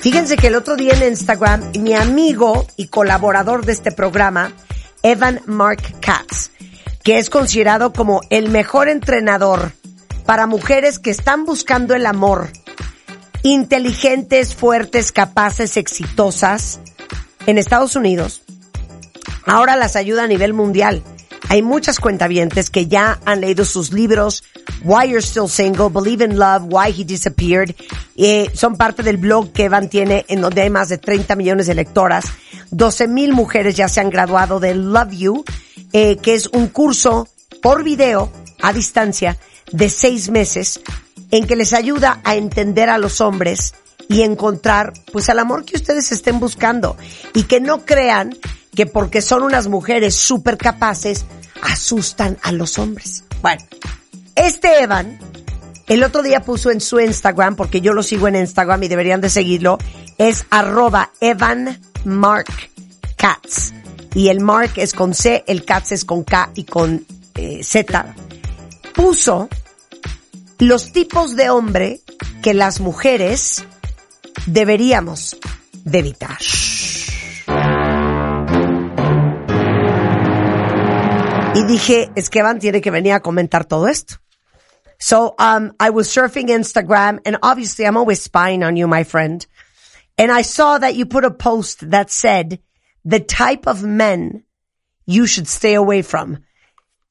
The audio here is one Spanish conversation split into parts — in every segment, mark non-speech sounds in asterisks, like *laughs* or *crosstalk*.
Fíjense que el otro día en Instagram, mi amigo y colaborador de este programa, Evan Mark Katz, que es considerado como el mejor entrenador para mujeres que están buscando el amor, inteligentes, fuertes, capaces, exitosas, en Estados Unidos, ahora las ayuda a nivel mundial. Hay muchas cuentavientes que ya han leído sus libros, Why You're Still Single, Believe in Love, Why He Disappeared. Eh, son parte del blog que Evan tiene en donde hay más de 30 millones de lectoras. 12 mil mujeres ya se han graduado de Love You, eh, que es un curso por video a distancia de seis meses en que les ayuda a entender a los hombres y encontrar pues el amor que ustedes estén buscando y que no crean que porque son unas mujeres súper capaces, asustan a los hombres. Bueno, este Evan, el otro día puso en su Instagram, porque yo lo sigo en Instagram y deberían de seguirlo, es arroba Evan Mark Katz. Y el Mark es con C, el Katz es con K y con eh, Z. Puso los tipos de hombre que las mujeres deberíamos de evitar. Y dije, es que Evan tiene que venir a comentar todo esto. So, um, I was surfing Instagram and obviously I'm always spying on you, my friend. And I saw that you put a post that said the type of men you should stay away from.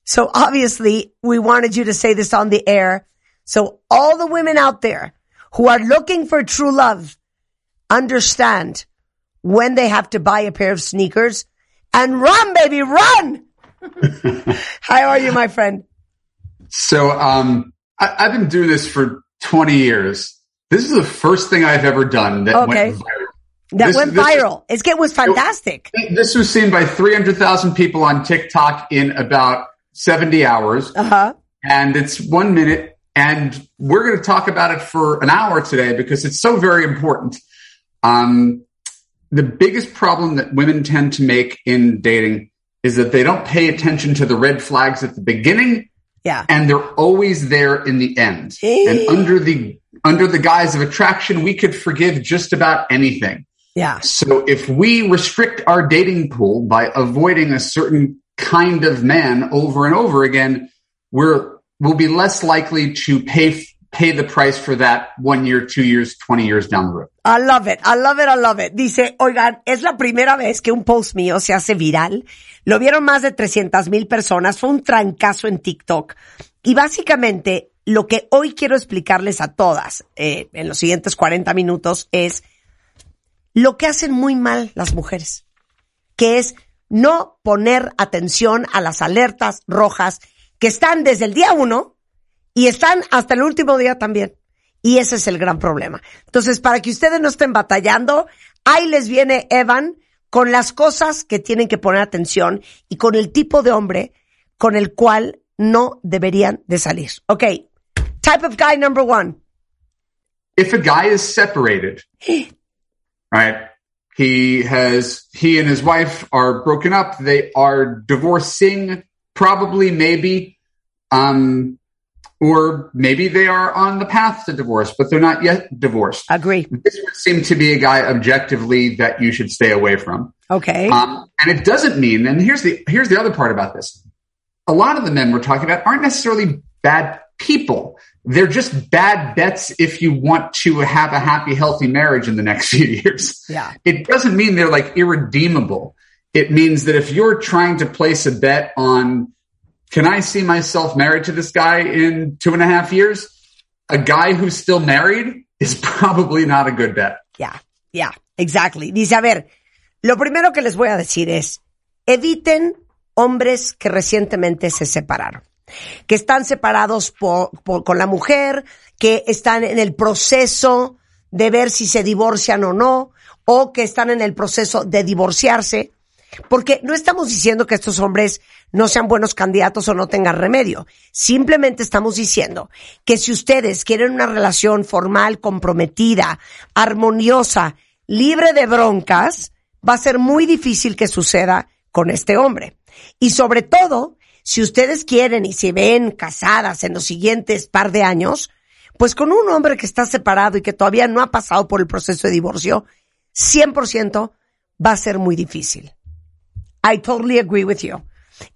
So obviously we wanted you to say this on the air. So all the women out there who are looking for true love understand when they have to buy a pair of sneakers and run, baby, run! *laughs* How are you, my friend? So, um, I, have been doing this for 20 years. This is the first thing I've ever done that Okay. went viral. That This- went this viral. it's it was fantastic. This was seen by 300,000 people on TikTok in about 70 hours. Uh huh. And it's one minute. And we're going to talk about it for an hour today because it's so very important. Um, the biggest problem that women tend to make in dating is that they don't pay attention to the red flags at the beginning Yeah. and they're always there in the end. And under the under the guise of attraction, we could forgive just about anything. Yeah. So if we restrict our dating pool by avoiding a certain kind of man over and over again, we're we'll be less likely to pay pay the price for that one year, two years, twenty years down the road. I love it, I love it, I love it. Dice, oigan, es la primera vez que un post mío se hace viral. Lo vieron más de 300 mil personas. Fue un trancazo en TikTok. Y básicamente, lo que hoy quiero explicarles a todas, eh, en los siguientes 40 minutos, es lo que hacen muy mal las mujeres. Que es no poner atención a las alertas rojas que están desde el día uno y están hasta el último día también. Y ese es el gran problema. Entonces, para que ustedes no estén batallando, ahí les viene Evan con las cosas que tienen que poner atención y con el tipo de hombre con el cual no deberían de salir. Ok. Type of guy number one. If a guy is separated, *gasps* right? He has, he and his wife are broken up. They are divorcing, probably, maybe, um, or maybe they are on the path to divorce, but they're not yet divorced. Agree. This would seem to be a guy objectively that you should stay away from. Okay. Um, and it doesn't mean, and here's the, here's the other part about this. A lot of the men we're talking about aren't necessarily bad people. They're just bad bets if you want to have a happy, healthy marriage in the next *laughs* few years. Yeah. It doesn't mean they're like irredeemable. It means that if you're trying to place a bet on, can I see myself married to this guy in two and a half years? A guy who's still married is *laughs* probably not a good bet. Ya, ya, exactly. Dice, a ver, lo primero que les voy a decir es, eviten hombres que recientemente se separaron, que están separados por- con la mujer, que están en el proceso de ver si se divorcian o no, o que están en el proceso de divorciarse. Porque no estamos diciendo que estos hombres no sean buenos candidatos o no tengan remedio. Simplemente estamos diciendo que si ustedes quieren una relación formal, comprometida, armoniosa, libre de broncas, va a ser muy difícil que suceda con este hombre. Y sobre todo, si ustedes quieren y se ven casadas en los siguientes par de años, pues con un hombre que está separado y que todavía no ha pasado por el proceso de divorcio, 100% va a ser muy difícil. I totally agree with you.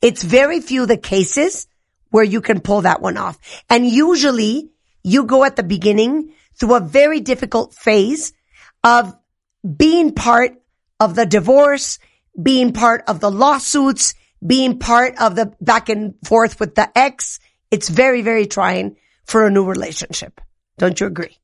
It's very few the cases where you can pull that one off. And usually you go at the beginning through a very difficult phase of being part of the divorce, being part of the lawsuits, being part of the back and forth with the ex. It's very, very trying for a new relationship. Don't you agree?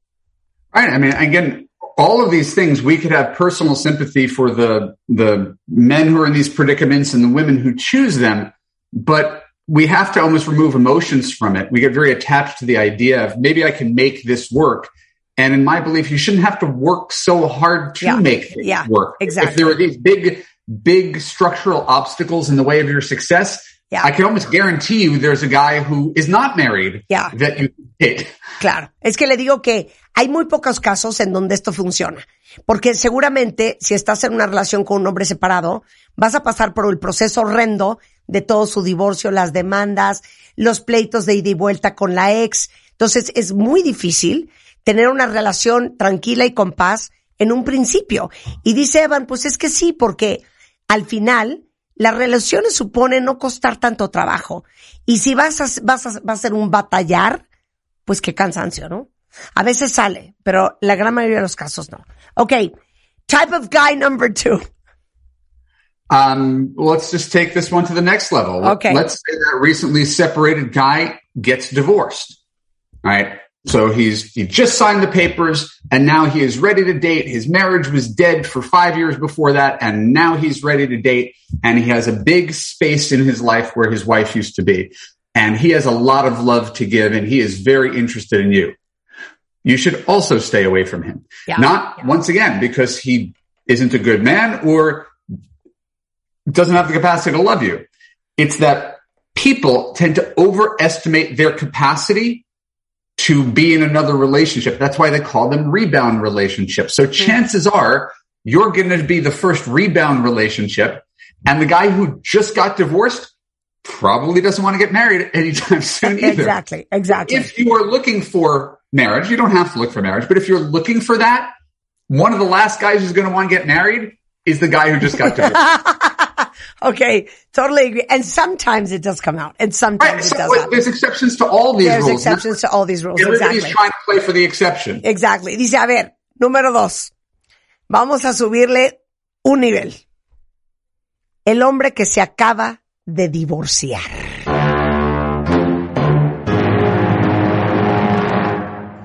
Right. I mean, again, all of these things, we could have personal sympathy for the, the men who are in these predicaments and the women who choose them, but we have to almost remove emotions from it. We get very attached to the idea of maybe I can make this work. And in my belief, you shouldn't have to work so hard to Yeah. make things Yeah, work. exactly. If there are these big, big structural obstacles in the way of your success, Yeah. I can almost guarantee you there's a guy who is not married Yeah. that you date. Claro, es que le digo que hay muy pocos casos en donde esto funciona, porque seguramente si estás en una relación con un hombre separado, vas a pasar por el proceso horrendo de todo su divorcio, las demandas, los pleitos de ida y vuelta con la ex. Entonces es muy difícil tener una relación tranquila y con paz en un principio. Y dice Evan, pues es que sí, porque al final las relaciones suponen no costar tanto trabajo. Y si vas a, vas a, va a ser un batallar, pues qué cansancio, ¿no? A veces sale, pero la gran mayoría de los casos no. Okay, type of guy number two. Um, let's just take this one to the next level. Okay. Let's say that a recently separated guy gets divorced. All right. So he's, he just signed the papers and now he is ready to date. His marriage was dead for five years before that. And now he's ready to date and he has a big space in his life where his wife used to be. And he has a lot of love to give and he is very interested in you. You should also stay away from him. Yeah. Not Yeah. once again because he isn't a good man or doesn't have the capacity to love you. It's that people tend to overestimate their capacity to be in another relationship. That's why they call them rebound relationships. So chances are you're going to be the first rebound relationship and the guy who just got divorced probably doesn't want to get married anytime *laughs* soon either. Exactly, exactly. If you are looking for marriage, you don't have to look for marriage, but if you're looking for that, one of the last guys who's going to want to get married is the guy who just got *laughs* divorced. Okay, totally agree. And sometimes it does come out, and Right, sometimes so it does wait, there's exceptions to all these There's rules. exceptions to all these rules. Everybody's Exactly. trying to play for the exception. Exactly. Dice, a ver, número dos. Vamos a subirle un nivel. El hombre que se acaba de divorciar.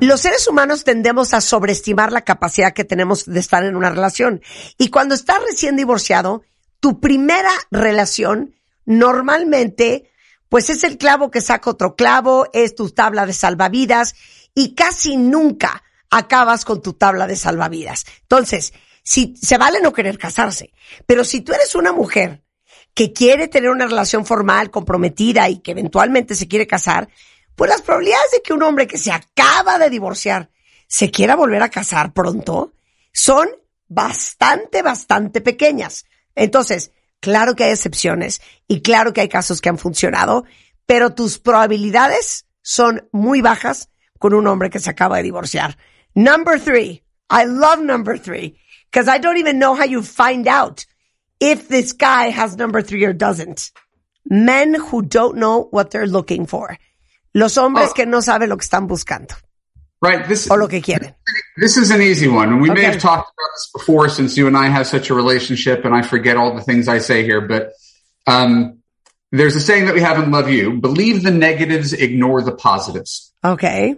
Los seres humanos tendemos a sobreestimar la capacidad que tenemos de estar en una relación. Y cuando estás recién divorciado, tu primera relación normalmente, pues es el clavo que saca otro clavo, es tu tabla de salvavidas y casi nunca acabas con tu tabla de salvavidas. Entonces, si se vale no querer casarse, pero si tú eres una mujer que quiere tener una relación formal, comprometida y que eventualmente se quiere casar, pues las probabilidades de que un hombre que se acaba de divorciar se quiera volver a casar pronto son bastante, bastante pequeñas. Entonces, claro que hay excepciones y claro que hay casos que han funcionado, pero tus probabilidades son muy bajas con un hombre que se acaba de divorciar. Number three. I love number three because I don't even know how you find out if this guy has number three or doesn't. Men who don't know what they're looking for. Los hombres Oh. que no saben lo que están buscando Right. This o lo que quieren. this is an easy one. And we may have talked about this before since you and I have such a relationship and I forget all the things I say here, but um there's a saying that we have in Love You. Believe the negatives, ignore the positives. Okay.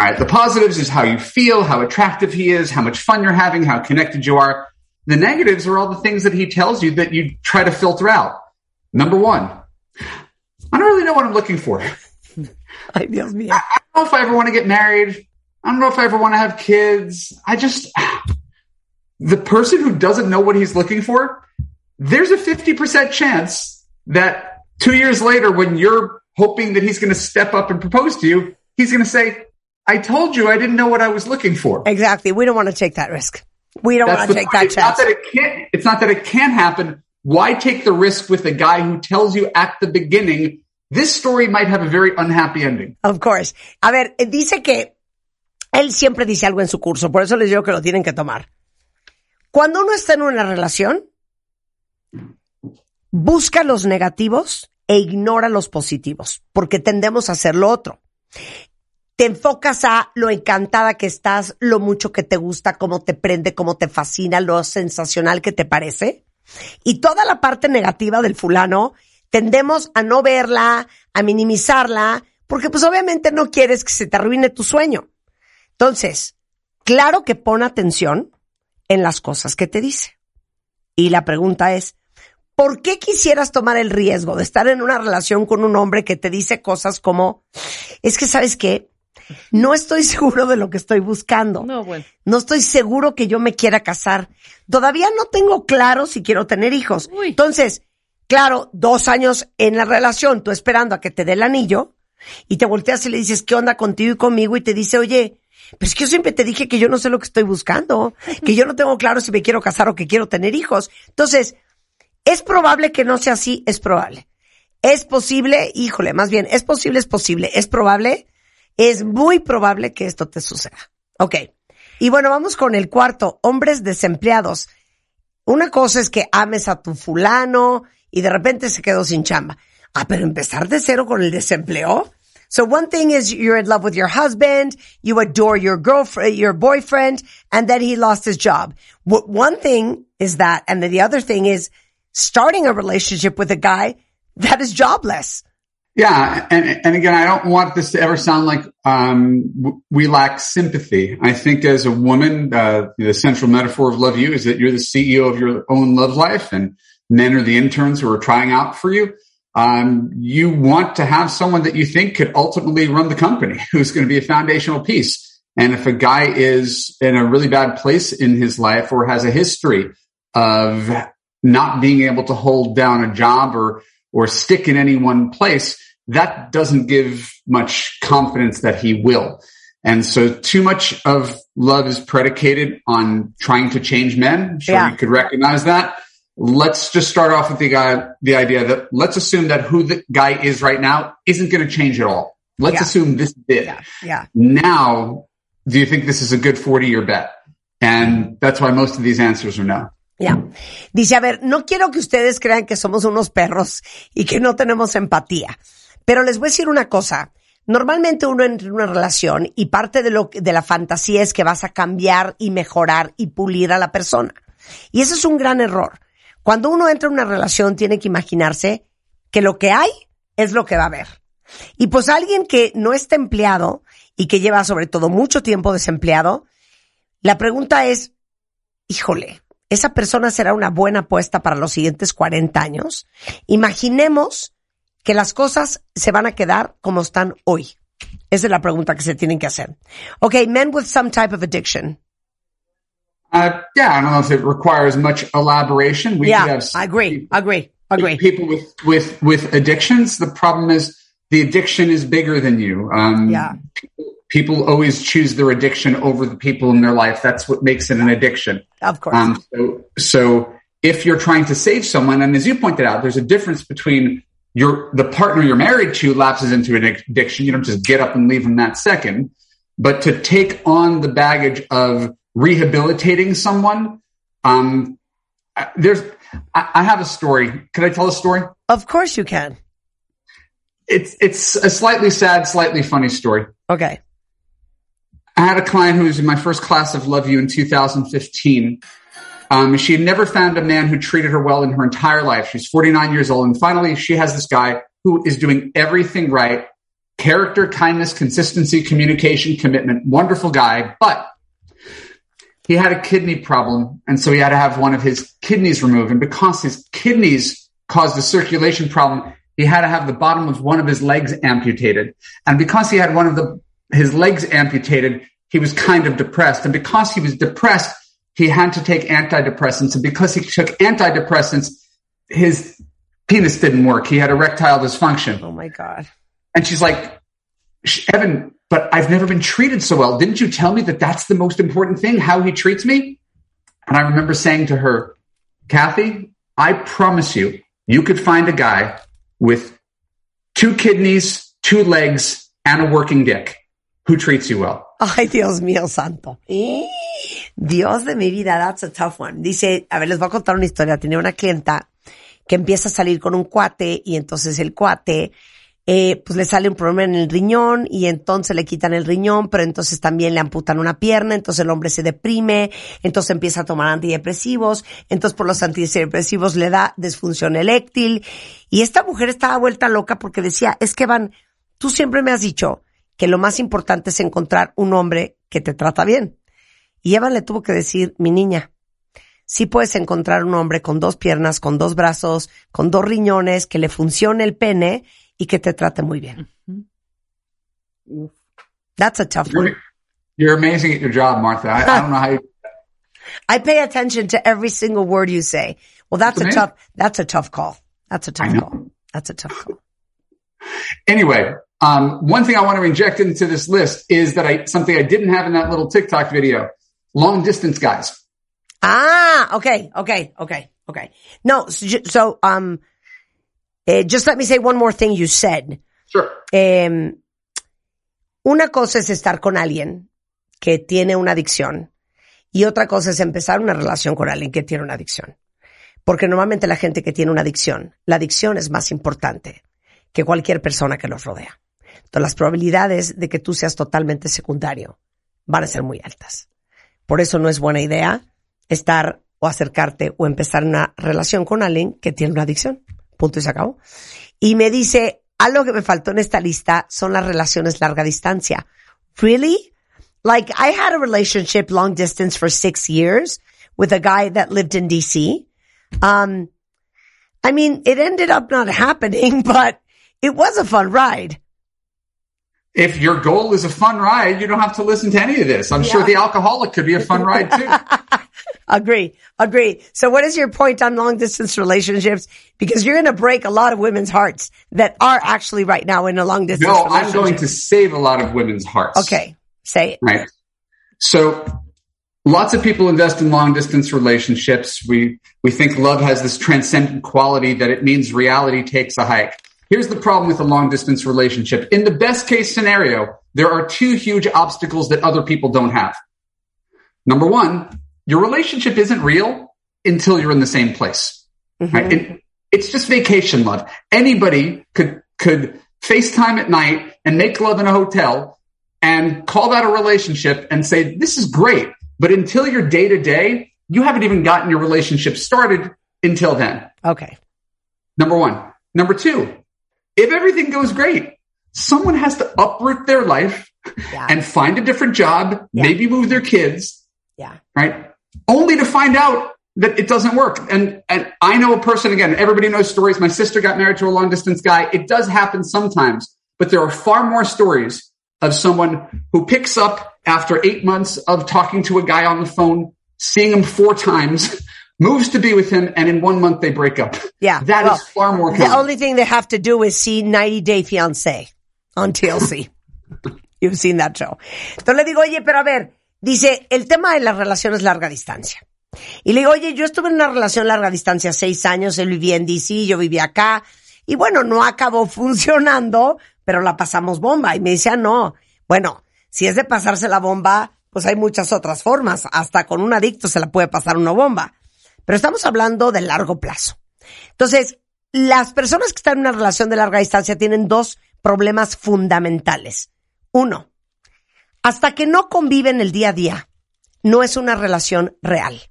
All right. The positives is how you feel, how attractive he is, how much fun you're having, how connected you are. The negatives are all the things that he tells you that you try to filter out. Number one, I don't really know what I'm looking for. *laughs* I Dios don't know if I ever want to get married. I don't know if I ever want to have kids. I just, the person who doesn't know what he's looking for, there's a 50% chance that two years later, when you're hoping that he's going to step up and propose to you, he's going to say, I told you I didn't know what I was looking for. Exactly. We don't want to take that risk. We don't That's want to take point. that it's not that it can't, it's not that it can happen. Why take the risk with a guy who tells you at the beginning, this story might have a very unhappy ending? Of course. A ver, dice que él siempre dice algo en su curso, por eso les digo que lo tienen que tomar. Cuando uno está en una relación, busca los negativos e ignora los positivos, porque tendemos a hacer lo otro. Te enfocas a lo encantada que estás, lo mucho que te gusta, cómo te prende, cómo te fascina, lo sensacional que te parece. Y toda la parte negativa del fulano, tendemos a no verla, a minimizarla, porque pues obviamente no quieres que se te arruine tu sueño. Entonces, claro que pon atención en las cosas que te dice. Y la pregunta es, ¿por qué quisieras tomar el riesgo de estar en una relación con un hombre que te dice cosas como, es que sabes qué, no estoy *laughs* seguro de lo que estoy buscando. No, bueno. No estoy seguro que yo me quiera casar. Todavía no tengo claro si quiero tener hijos. Uy. Entonces, claro, dos años en la relación, tú esperando a que te dé el anillo, y te volteas y le dices, ¿qué onda contigo y conmigo? Y te dice, oye, pues que yo siempre te dije que yo no sé lo que estoy buscando, que yo no tengo claro si me quiero casar o que quiero tener hijos. Entonces, ¿es probable que no sea así? Es probable. ¿Es posible? Híjole, más bien, ¿es posible? Es posible. ¿Es probable? Es muy probable que esto te suceda. Ok. Y bueno, vamos con el cuarto, hombres desempleados. Una cosa es que ames a tu fulano y de repente se quedó sin chamba. Ah, pero empezar de cero con el desempleo. So one thing is you're in love with your husband, you adore your girlfriend, your boyfriend, and then he lost his job. W- One thing is that, and then the other thing is starting a relationship with a guy that is jobless. Yeah, and and again, I don't want this to ever sound like um, we lack sympathy. I think as a woman, uh, the central metaphor of love you is that you're the CEO of your own love life, and men are the interns who are trying out for you. Um, you want to have someone that you think could ultimately run the company, *laughs* who's going to be a foundational piece. And if a guy is in a really bad place in his life or has a history of not being able to hold down a job or or stick in any one place, that doesn't give much confidence that he will. And so too much of love is predicated on trying to change men. I'm sure Yeah. you could recognize that. Let's just start off with the guy, the idea that let's assume that who the guy is right now isn't going to change at all. Let's Yeah. assume this did. Yeah. Now, do you think this is a good 40 year bet? And that's why most of these answers are no. Ya. Dice, a ver, no quiero que ustedes crean que somos unos perros y que no tenemos empatía. Pero les voy a decir una cosa. Normalmente uno entra en una relación y parte de lo que- de la fantasía es que vas a cambiar y mejorar y pulir a la persona. Y eso es un gran error. Cuando uno entra en una relación tiene que imaginarse que lo que hay es lo que va a haber. Y pues alguien que no está empleado y que lleva sobre todo mucho tiempo desempleado, la pregunta es, híjole, esa persona será una buena apuesta para los siguientes 40 años. Imaginemos que las cosas se van a quedar como están hoy. Esa es la pregunta que se tienen que hacer. Okay, men with some type of addiction. Uh, yeah, I don't know if it requires much elaboration. We Yeah, have I agree, agree, agree. people with with with addictions the problem is the addiction is bigger than you um Yeah. people, people always choose their addiction over the people in their life that's what makes it an addiction Of course. um so so if you're trying to save someone and as you pointed out there's a difference between your the partner you're married to lapses into an addiction you don't just get up and leave them that second but to take on the baggage of rehabilitating someone um there's I, I have a story could i tell a story of course you can. it's it's a slightly sad, slightly funny story. Okay. I had a client who was in my first class of Love You in 2015. Um, she had never found a man who treated her well in her entire life. She's 49 years old, and finally, she has this guy who is doing everything right: character, kindness, consistency, communication, commitment. Wonderful guy, but he had a kidney problem, and so he had to have one of his kidneys removed. And because his kidneys caused a circulation problem, he had to have the bottom of one of his legs amputated. And because he had one of the his legs amputated, he was kind of depressed. And because he was depressed, he had to take antidepressants. And because he took antidepressants, his penis didn't work. He had erectile dysfunction. Oh my God. And she's like, Evan, but I've never been treated so well. Didn't you tell me that that's the most important thing, how he treats me? And I remember saying to her, Kathy, I promise you, you could find a guy with two kidneys, two legs, and a working dick who treats you well. Ay, Dios mío santo. Dios de mi vida, that's a tough one. Dice, a ver, les voy a contar una historia. Tenía una clienta que empieza a salir con un cuate y entonces el cuate eh, pues le sale un problema en el riñón y entonces le quitan el riñón, pero entonces también le amputan una pierna, entonces el hombre se deprime, entonces empieza a tomar antidepresivos, entonces por los antidepresivos le da disfunción eléctil y esta mujer estaba vuelta loca porque decía, es que van, tú siempre me has dicho que lo más importante es encontrar un hombre que te trata bien. Y Evan le tuvo que decir, mi niña, sí puedes encontrar un hombre con dos piernas, con dos brazos, con dos riñones, que le funcione el pene y que te trate muy bien. That's a tough one. You're, you're amazing at your job, Martha. I, I don't know how you. *laughs* I pay attention to every single word you say. Well, that's a That's amazing. tough, that's a tough call. That's a tough call. That's a tough call. *laughs* Anyway, um, one thing I want to inject into this list is that I something I didn't have in that little TikTok video: long distance guys. Ah, okay, okay, okay, okay. No, so, so um, eh, just let me say one more thing you said. Sure. Eh, una cosa es estar con alguien que tiene una adicción y otra cosa es empezar una relación con alguien que tiene una adicción. Porque normalmente la gente que tiene una adicción, la adicción es más importante que cualquier persona que los rodea. Entonces las probabilidades de que tú seas totalmente secundario van a ser muy altas. Por eso no es buena idea estar o acercarte o empezar una relación con alguien que tiene una adicción. Punto y se acabó. Y me dice, algo que me faltó en esta lista son las relaciones larga distancia. Really? Like I had a relationship long distance for six years with a guy that lived in DC. Um, I mean, it ended up not *laughs* happening, but it was a fun ride. If your goal is a fun ride, you don't have to listen to any of this. I'm sure the alcoholic could be a fun ride too. *laughs* Agree. Agree. So what is your point on long distance relationships? Because you're going to break a lot of women's hearts that are actually right now in a long distance relationship. no, I'm going to save a lot of women's hearts. Okay. Say it. Right. So lots of people invest in long distance relationships. We, we think love has this transcendent quality that it means reality takes a hike. Here's the problem with a long distance relationship. In the best case scenario, there are two huge obstacles that other people don't have. Number one, your relationship isn't real until you're in the same place. Mm-hmm. Right? And it's just vacation love. Anybody could, could FaceTime at night and make love in a hotel and call that a relationship and say, this is great. But until you're day to day, you haven't even gotten your relationship started until then. Okay. Number one. Number two, if everything goes great, someone has to uproot their life Yeah. and find a different job, Yeah. maybe move their kids, Yeah. right? Only to find out that it doesn't work. And, and I know a person, again, everybody knows stories. My sister got married to a long distance guy. It does happen sometimes, but there are far more stories of someone who picks up after eight months of talking to a guy on the phone, seeing him four times, *laughs* moves to be with him, and in one month they break up. Yeah. That is Well, far more The only thing they have to do is see 90 Day Fiancé on TLC. *laughs* You've seen that show. Entonces le digo, oye, pero a ver, dice, el tema de las relaciones larga distancia. Y le digo, oye, yo estuve en una relación larga distancia seis años, él vivía en DC, yo vivía acá, y bueno, no acabó *laughs* funcionando, pero la pasamos bomba. Y me decía, no, bueno, si es de pasarse la bomba, pues hay muchas otras formas, hasta con un adicto se la puede pasar una bomba. Pero estamos hablando de largo plazo. Entonces, las personas que están en una relación de larga distancia tienen dos problemas fundamentales. Uno, hasta que no conviven el día a día, no es una relación real.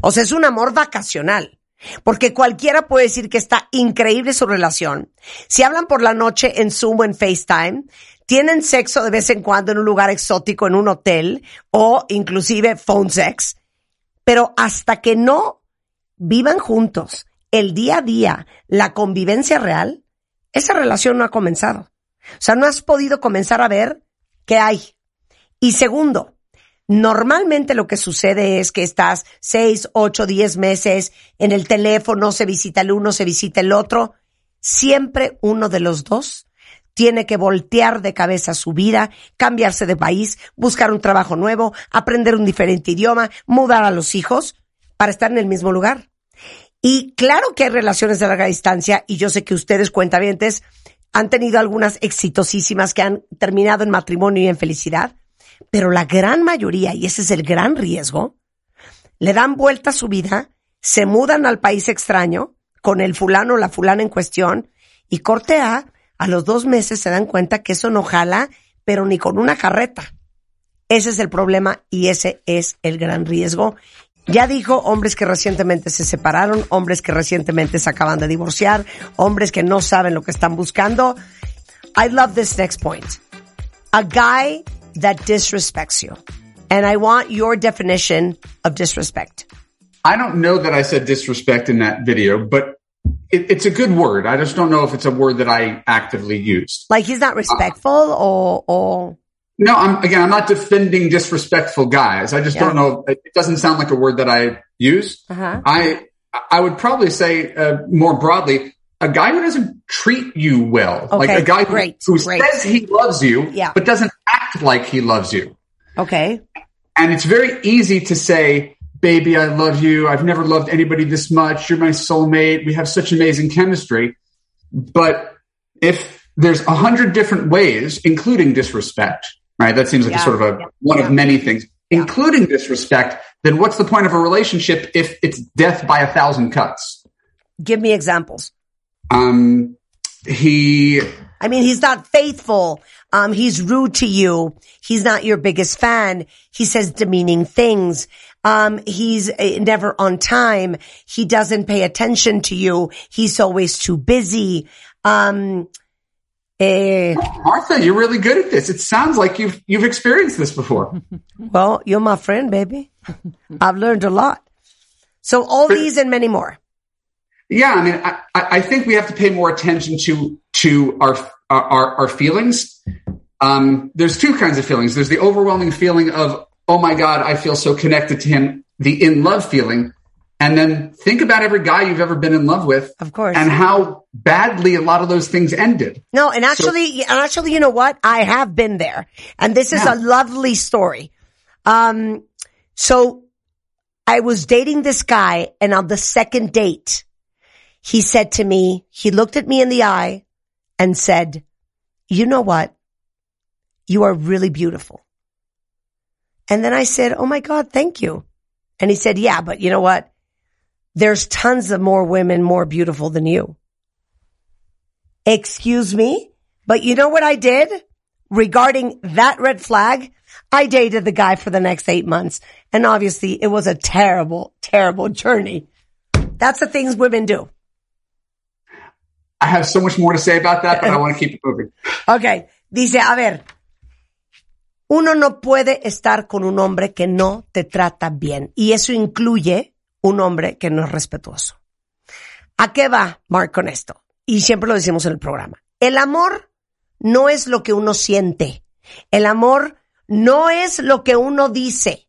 O sea, es un amor vacacional. Porque cualquiera puede decir que está increíble su relación. Si hablan por la noche en Zoom o en FaceTime, tienen sexo de vez en cuando en un lugar exótico, en un hotel, o inclusive phone sex. Pero hasta que no vivan juntos el día a día, la convivencia real, esa relación no ha comenzado. O sea, no has podido comenzar a ver qué hay. Y segundo, Normalmente lo que sucede es que estás seis, ocho, diez meses en el teléfono, se visita el uno, se visita el otro. Siempre uno de los dos tiene que voltear de cabeza su vida, cambiarse de país, buscar un trabajo nuevo, aprender un diferente idioma, mudar a los hijos para estar en el mismo lugar. Y claro que hay relaciones de larga distancia y yo sé que ustedes cuentavientes han tenido algunas exitosísimas que han terminado en matrimonio y en felicidad, pero la gran mayoría, y ese es el gran riesgo, le dan vuelta a su vida, se mudan al país extraño con el fulano o la fulana en cuestión y cortea a los dos meses se dan cuenta que eso no jala, pero ni con una carreta. Ese es el problema y ese es el gran riesgo. Ya dijo hombres que recientemente se separaron, hombres que recientemente se acaban de divorciar, hombres que no saben lo que están buscando. I love this next point. A guy that disrespects you. And I want your definition of disrespect. I don't know that I said disrespect in that video, but it, it's a good word. I just don't know if it's a word that I actively used. Like he's not respectful or, or No, I'm again. I'm not defending disrespectful guys. I just Yeah. don't know. It doesn't sound like a word that I use. Uh-huh. I I would probably say uh, more broadly, a guy who doesn't treat you well, like a guy who, great, who great. says he loves you, Yeah. but doesn't act like he loves you. okay. And it's very easy to say, "Baby, I love you. I've never loved anybody this much. You're my soulmate. We have such amazing chemistry." But if there's a hundred different ways, including disrespect, right? That seems like Yeah. a sort of a one Yeah. of many things, including disrespect. Then what's the point of a relationship if it's death by a thousand cuts? Give me examples. Um, he, I mean, he's not faithful. Um, he's rude to you. He's not your biggest fan. He says demeaning things. Um, he's uh, never on time. He doesn't pay attention to you. He's always too busy. Um, eh, Martha, you're really good at this. It sounds like you've you've experienced this before. *laughs* well, you're my friend, baby. I've learned a lot. So all these and many more. Yeah, I mean, I, I I think we have to pay more attention to to our our, our feelings. Um, there's two kinds of feelings. There's the overwhelming feeling of, oh my God, I feel so connected to him, the in love feeling. And then think about every guy you've ever been in love with. Of course. And how badly a lot of those things ended. No, and actually, and actually, you know what? I have been there, and this is Yeah. a lovely story. Um, so I was dating this guy, and on the second date, he said to me, he looked at me in the eye and said, "You know what? You are really beautiful." And then I said, "Oh my God, thank you." And he said, "Yeah, but you know what? There's tons of more women more beautiful than you." Excuse me? But you know what I did regarding that red flag? I dated the guy for the next eight months. And obviously it was a terrible, terrible journey. That's the things women do. I have so much more to say about that, but I want to keep it moving. Ok. Dice, a ver, uno no puede estar con un hombre que no te trata bien. Y eso incluye un hombre que no es respetuoso. ¿A qué va, Mark, con esto? Y siempre lo decimos en el programa. El amor no es lo que uno siente. El amor no es lo que uno dice.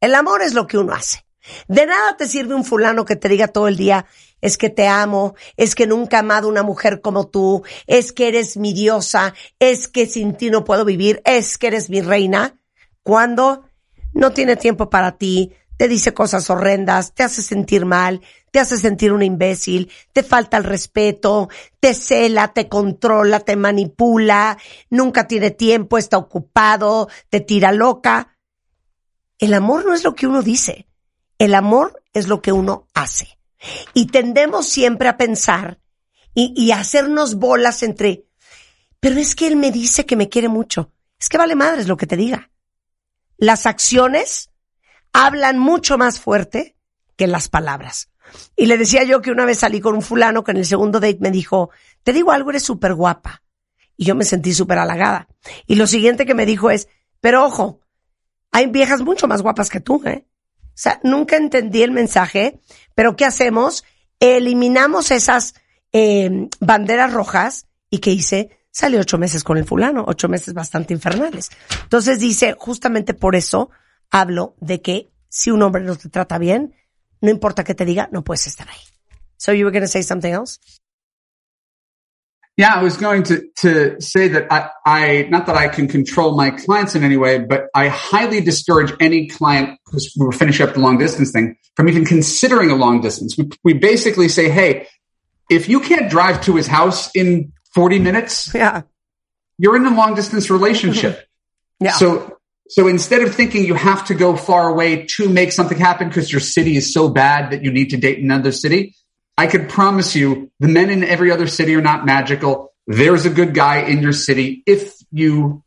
El amor es lo que uno hace. De nada te sirve un fulano que te diga todo el día, es que te amo, es que nunca he amado una mujer como tú, es que eres mi diosa, es que sin ti no puedo vivir, es que eres mi reina, cuando no tiene tiempo para ti, te dice cosas horrendas, te hace sentir mal, te hace sentir un imbécil, te falta el respeto, te cela, te controla, te manipula, nunca tiene tiempo, está ocupado, te tira loca. El amor no es lo que uno dice, el amor es lo que uno hace. Y tendemos siempre a pensar y, a hacernos bolas entre, pero es que él me dice que me quiere mucho. Es que vale madres lo que te diga. Las acciones hablan mucho más fuerte que las palabras. Y le decía yo que una vez salí con un fulano que en el segundo date me dijo, te digo algo, eres súper guapa. Y yo me sentí súper halagada. Y lo siguiente que me dijo es, pero ojo, hay viejas mucho más guapas que tú, ¿eh? Sea, nunca entendí el mensaje, pero ¿qué hacemos? Eliminamos esas eh, banderas rojas y ¿qué hice? Salí ocho meses con el fulano, ocho meses bastante infernales. Entonces dice, justamente por eso hablo de que si un hombre no te trata bien, no importa que te diga, no puedes estar ahí. So you were going to say something else? Yeah, I was going to, to say that I, I, not that I can control my clients in any way, but I highly discourage any client, because we were finishing up the long distance thing, from even considering a long distance. We, we basically say, hey, if you can't drive to his house in 40 minutes, Yeah. you're in a long distance relationship. *laughs* Yeah. So, so instead of thinking you have to go far away to make something happen because your city is so bad that you need to date another city, I could promise you the men in every other city are not magical. There's a good guy in your city if you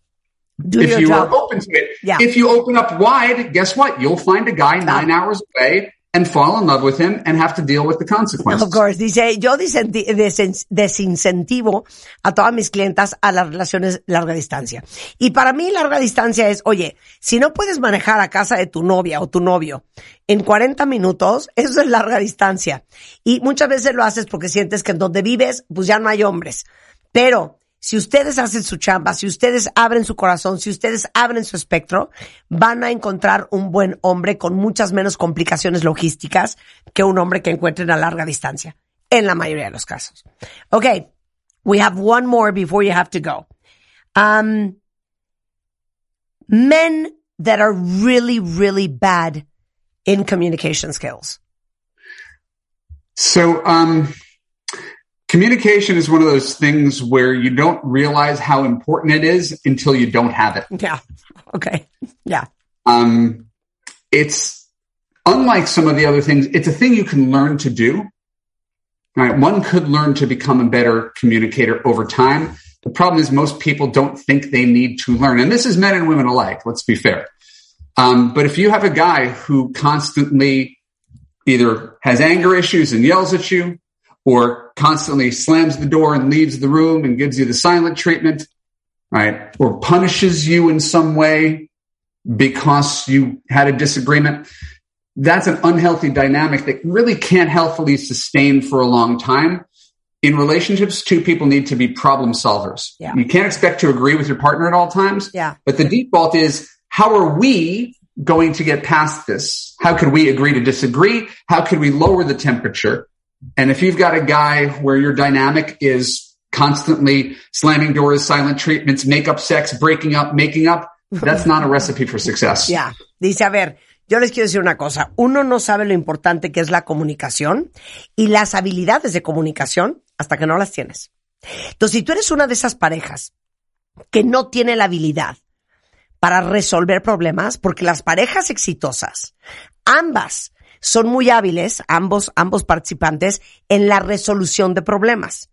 Do if you job. are open to it. Yeah. If you open up wide, guess what? You'll find a guy nine hours away and fall in love with him and have to deal with the consequences. Of course, dice, yo desincentivo a todas mis clientas a las relaciones larga distancia. Y para mí larga distancia es, oye, si no puedes manejar a casa de tu novia o tu novio en 40 minutos, eso es larga distancia. Y muchas veces lo haces porque sientes que en donde vives, pues ya no hay hombres. Pero si ustedes hacen su chamba, si ustedes abren su corazón, si ustedes abren su espectro, van a encontrar un buen hombre con muchas menos complicaciones logísticas que un hombre que encuentren a larga distancia, en la mayoría de los casos. Okay, we have one more before you have to go. Um, men that are really, really bad in communication skills. So, um, communication is one of those things where you don't realize how important it is until you don't have it. Yeah. *laughs* Okay. Yeah. Um, it's unlike some of the other things. It's a thing you can learn to do. Right? One could learn to become a better communicator over time. The problem is most people don't think they need to learn. And this is men and women alike. Let's be fair. Um, but if you have a guy who constantly either has anger issues and yells at you or constantly slams the door and leaves the room and gives you the silent treatment, right? Or punishes you in some way because you had a disagreement. That's an unhealthy dynamic that really can't healthfully sustain for a long time. In relationships, two people need to be problem solvers. Yeah. You can't expect to agree with your partner at all times. Yeah. But the default is how are we going to get past this? How can we agree to disagree? How can we lower the temperature? And if you've got a guy where your dynamic is constantly slamming doors, silent treatments, make up sex, breaking up, making up, that's not a recipe for success. *laughs* Ya, dice, a ver, yo les quiero decir una cosa. Uno no sabe lo importante que es la comunicación y las habilidades de comunicación hasta que no las tienes. Entonces, si tú eres una de esas parejas que no tiene la habilidad para resolver problemas, porque las parejas exitosas, ambas son muy hábiles, ambos, ambos participantes, en la resolución de problemas.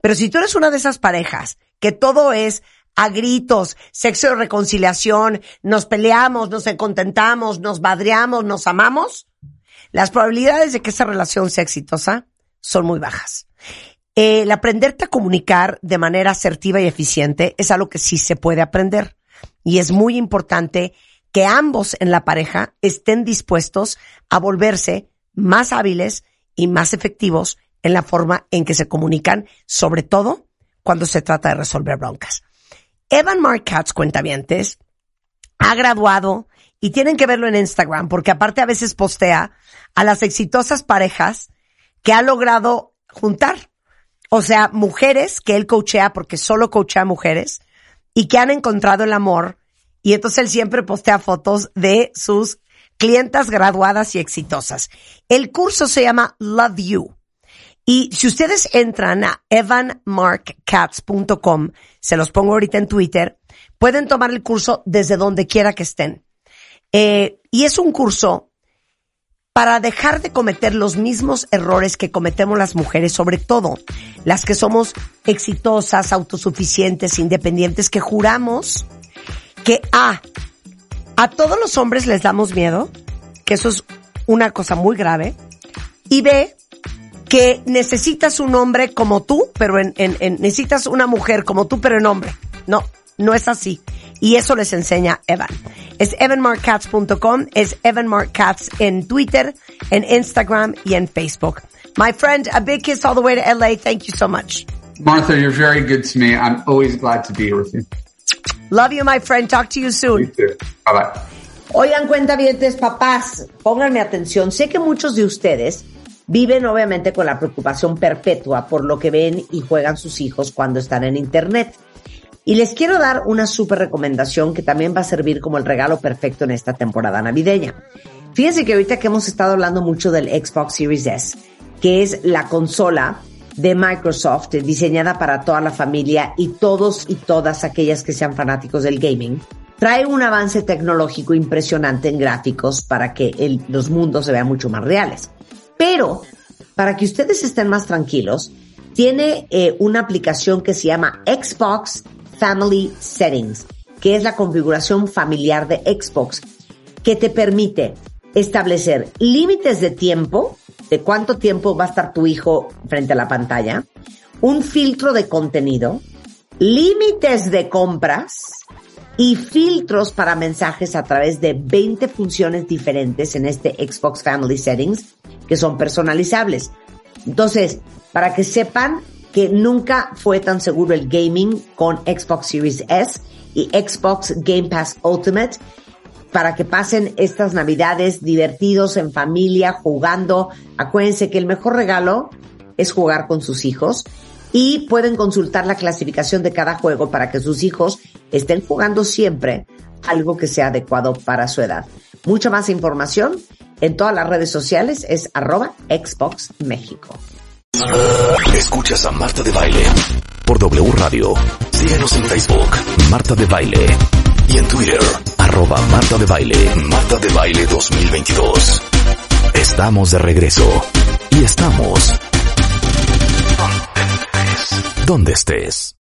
Pero si tú eres una de esas parejas que todo es a gritos, sexo de reconciliación, nos peleamos, nos contentamos, nos badreamos, nos amamos, las probabilidades de que esa relación sea exitosa son muy bajas. El aprenderte a comunicar de manera asertiva y eficiente es algo que sí se puede aprender. Y es muy importante que ambos en la pareja estén dispuestos a volverse más hábiles y más efectivos en la forma en que se comunican, sobre todo cuando se trata de resolver broncas. Evan Mark Katz, cuentavientes, ha graduado y tienen que verlo en Instagram porque aparte a veces postea a las exitosas parejas que ha logrado juntar. O sea, mujeres que él coachea porque solo coachea mujeres y que han encontrado el amor y entonces él siempre postea fotos de sus clientas graduadas y exitosas. El curso se llama Love You. Y si ustedes entran a evanmarkcats.com, se los pongo ahorita en Twitter, pueden tomar el curso desde donde quiera que estén. Eh, y es un curso para dejar de cometer los mismos errores que cometemos las mujeres, sobre todo las que somos exitosas, autosuficientes, independientes, que juramos que A, a todos los hombres les damos miedo, que eso es una cosa muy grave, y B, que necesitas un hombre como tú, pero en, en, en- necesitas una mujer como tú, pero en hombre. No, no es así. Y eso les enseña Evan. Es evanmarkcats.com, es evanmarkcats en Twitter, en Instagram y en Facebook. My friend, a big kiss all the way to LA. Thank you so much. Martha, you're very good to me. I'm always glad to be with you. Love you, my friend. Talk to you soon. Bye bye. Oigan, cuentavientes, papás, pónganme atención. Sé que muchos de ustedes viven obviamente con la preocupación perpetua por lo que ven y juegan sus hijos cuando están en Internet. Y les quiero dar una súper recomendación que también va a servir como el regalo perfecto en esta temporada navideña. Fíjense que ahorita que hemos estado hablando mucho del Xbox Series S, que es la consola de Microsoft diseñada para toda la familia y todos y todas aquellas que sean fanáticos del gaming, trae un avance tecnológico impresionante en gráficos para que los mundos se vean mucho más reales. Pero, para que ustedes estén más tranquilos, tiene eh, una aplicación que se llama Xbox Family Settings, que es la configuración familiar de Xbox, que te permite establecer límites de tiempo, de cuánto tiempo va a estar tu hijo frente a la pantalla, un filtro de contenido, límites de compras y filtros para mensajes a través de 20 funciones diferentes en este Xbox Family Settings que son personalizables. Entonces, para que sepan que nunca fue tan seguro el gaming con Xbox Series S y Xbox Game Pass Ultimate, para que pasen estas navidades divertidos en familia, jugando. Acuérdense que el mejor regalo es jugar con sus hijos y pueden consultar la clasificación de cada juego para que sus hijos estén jugando siempre algo que sea adecuado para su edad. Mucha más información en todas las redes sociales es arroba Xbox México. Escuchas a Marta de Baile por W Radio. Síguenos en Facebook, Marta de Baile. Y en Twitter, arroba Marta de Baile, Marta de Baile 2022. Estamos de regreso. Y estamos... Donde estés.